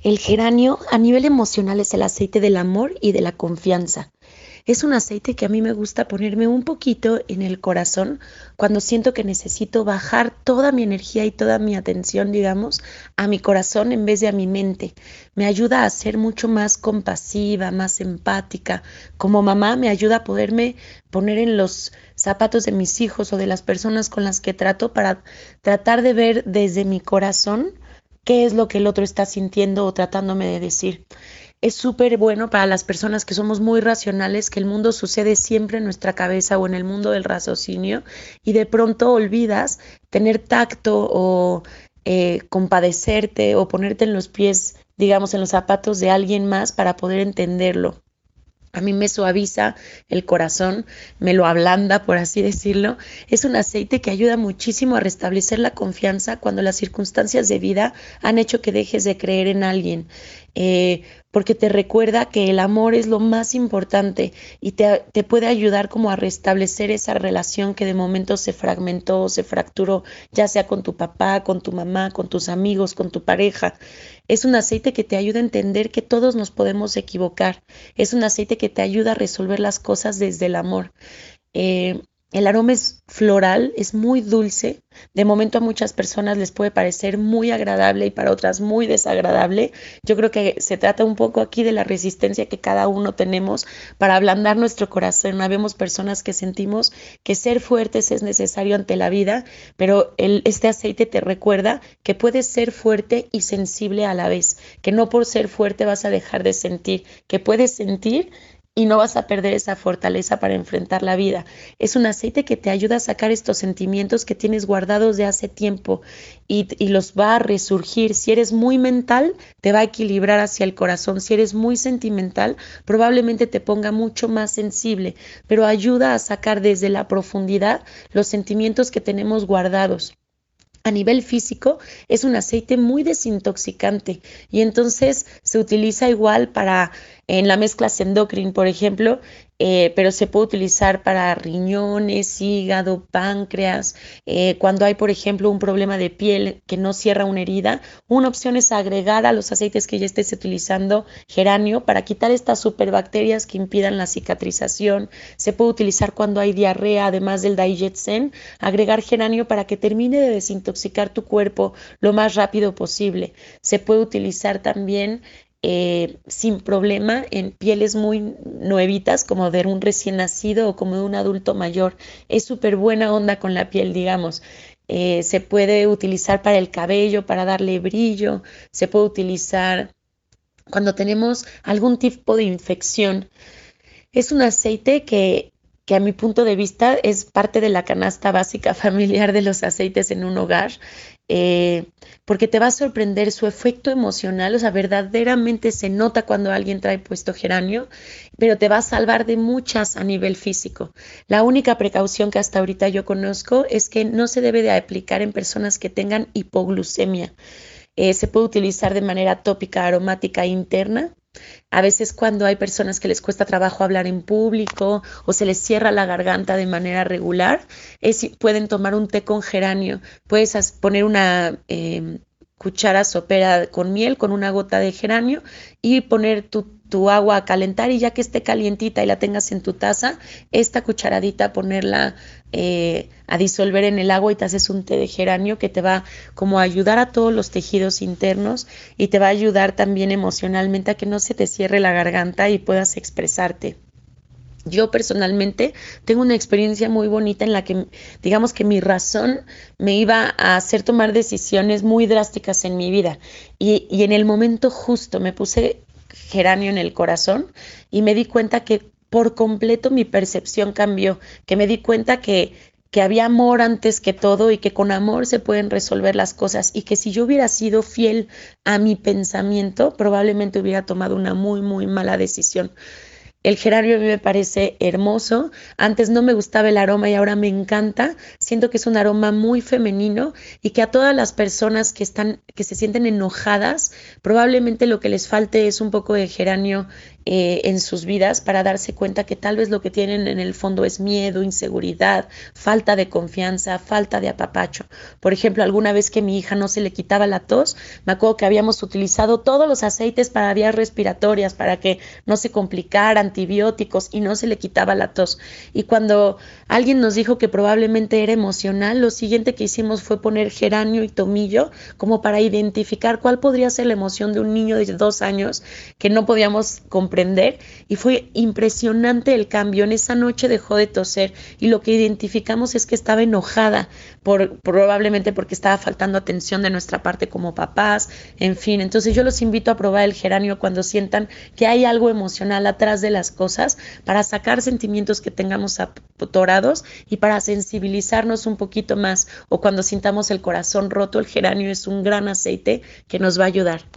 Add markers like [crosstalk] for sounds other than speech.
El geranio a nivel emocional es el aceite del amor y de la confianza. Es un aceite que a mí me gusta ponerme un poquito en el corazón cuando siento que necesito bajar toda mi energía y toda mi atención, digamos, a mi corazón en vez de a mi mente. Me ayuda a ser mucho más compasiva, más empática. Como mamá me ayuda a poderme poner en los zapatos de mis hijos o de las personas con las que trato para tratar de ver desde mi corazón qué es lo que el otro está sintiendo o tratándome de decir. Es súper bueno para las personas que somos muy racionales que el mundo sucede siempre en nuestra cabeza o en el mundo del raciocinio y de pronto olvidas tener tacto o eh, compadecerte o ponerte en los pies, digamos, en los zapatos de alguien más para poder entenderlo a mí me suaviza el corazón, me lo ablanda, por así decirlo. Es un aceite que ayuda muchísimo a restablecer la confianza cuando las circunstancias de vida han hecho que dejes de creer en alguien. Eh, porque te recuerda que el amor es lo más importante y te, puede ayudar como a restablecer esa relación que de momento se fragmentó, se fracturó, ya sea con tu papá, con tu mamá, con tus amigos, con tu pareja. Es un aceite que te ayuda a entender que todos nos podemos equivocar. Es un aceite que te ayuda a resolver las cosas desde el amor. Eh, el aroma es floral, es muy dulce. De momento a muchas personas les puede parecer muy agradable y para otras muy desagradable. Yo creo que se trata un poco aquí de la resistencia que cada uno tenemos para ablandar nuestro corazón. Habemos personas que sentimos que ser fuertes es necesario ante la vida, pero este aceite te recuerda que puedes ser fuerte y sensible a la vez, que no por ser fuerte vas a dejar de sentir, que puedes sentir y no vas a perder esa fortaleza para enfrentar la vida. Es un aceite que te ayuda a sacar estos sentimientos que tienes guardados de hace tiempo y, los va a resurgir. Si eres muy mental, te va a equilibrar hacia el corazón. Si eres muy sentimental, probablemente te ponga mucho más sensible, pero ayuda a sacar desde la profundidad los sentimientos que tenemos guardados a nivel físico es un aceite muy desintoxicante y entonces se utiliza igual para en la mezcla Sendocrin, por ejemplo, eh, pero se puede utilizar para riñones, hígado, páncreas. Eh, cuando hay, por ejemplo, un problema de piel que no cierra una herida, una opción es agregar a los aceites que ya estés utilizando geranio para quitar estas superbacterias que impidan la cicatrización. Se puede utilizar cuando hay diarrea, además del Digetsen, agregar geranio para que termine de desintoxicar tu cuerpo lo más rápido posible. Se puede utilizar también eh, sin problema en pieles muy nuevitas, como de un recién nacido o como de un adulto mayor. Es súper buena onda con la piel, digamos. Eh, se puede utilizar para el cabello, para darle brillo, se puede utilizar cuando tenemos algún tipo de infección. Es un aceite que, que a mi punto de vista es parte de la canasta básica [laughs] familiar de los aceites en un hogar. Eh, porque te va a sorprender su efecto emocional, o sea, verdaderamente se nota cuando alguien trae puesto geranio, pero te va a salvar de muchas a nivel físico. La única precaución que hasta ahorita yo conozco es que no se debe de aplicar en personas que tengan hipoglucemia. Eh, se puede utilizar de manera tópica, aromática interna, a veces cuando hay personas que les cuesta trabajo hablar en público o se les cierra la garganta de manera regular, pueden tomar un té con geranio. Puedes poner una em, cuchara sopera con miel con una gota de geranio y poner tu tu agua a calentar y ya que esté calientita y la tengas en tu taza, esta cucharadita ponerla eh, a disolver en el agua y te haces un té de geranio que te va como a ayudar a todos los tejidos internos y te va a ayudar también emocionalmente a que no se te cierre la garganta y puedas expresarte. Yo personalmente tengo una experiencia muy bonita en la que, digamos que mi razón me iba a hacer tomar decisiones muy drásticas en mi vida y, en el momento justo me puse geranio en el corazón y me di cuenta que por completo mi percepción cambió, que me di cuenta que, que había amor antes que todo y que con amor se pueden resolver las cosas y que si yo hubiera sido fiel a mi pensamiento, probablemente hubiera tomado una muy, muy mala decisión. El geranio a mí me parece hermoso. Antes no me gustaba el aroma y ahora me encanta. Siento que es un aroma muy femenino y que a todas las personas que están, que se sienten enojadas, probablemente lo que les falte es un poco de geranio eh, en sus vidas para darse cuenta que tal vez lo que tienen en el fondo es miedo, inseguridad, falta de confianza, falta de apapacho. Por ejemplo, alguna vez que mi hija no se le quitaba la tos, me acuerdo que habíamos utilizado todos los aceites para vías respiratorias, para que no se complicara, antibióticos y no se le quitaba la tos. Y cuando alguien nos dijo que probablemente era emocional, lo siguiente que hicimos fue poner geranio y tomillo como para identificar cuál podría ser la emoción de un niño de dos años que no podíamos Y fue impresionante el cambio. En esa noche dejó de toser y lo que identificamos es que estaba enojada, por, probablemente porque estaba faltando atención de nuestra parte como papás, en fin. Entonces yo los invito a probar el geranio cuando sientan que hay algo emocional atrás de las cosas para sacar sentimientos que tengamos atorados y para sensibilizarnos un poquito más o cuando sintamos el corazón roto, el geranio es un gran aceite que nos va a ayudar.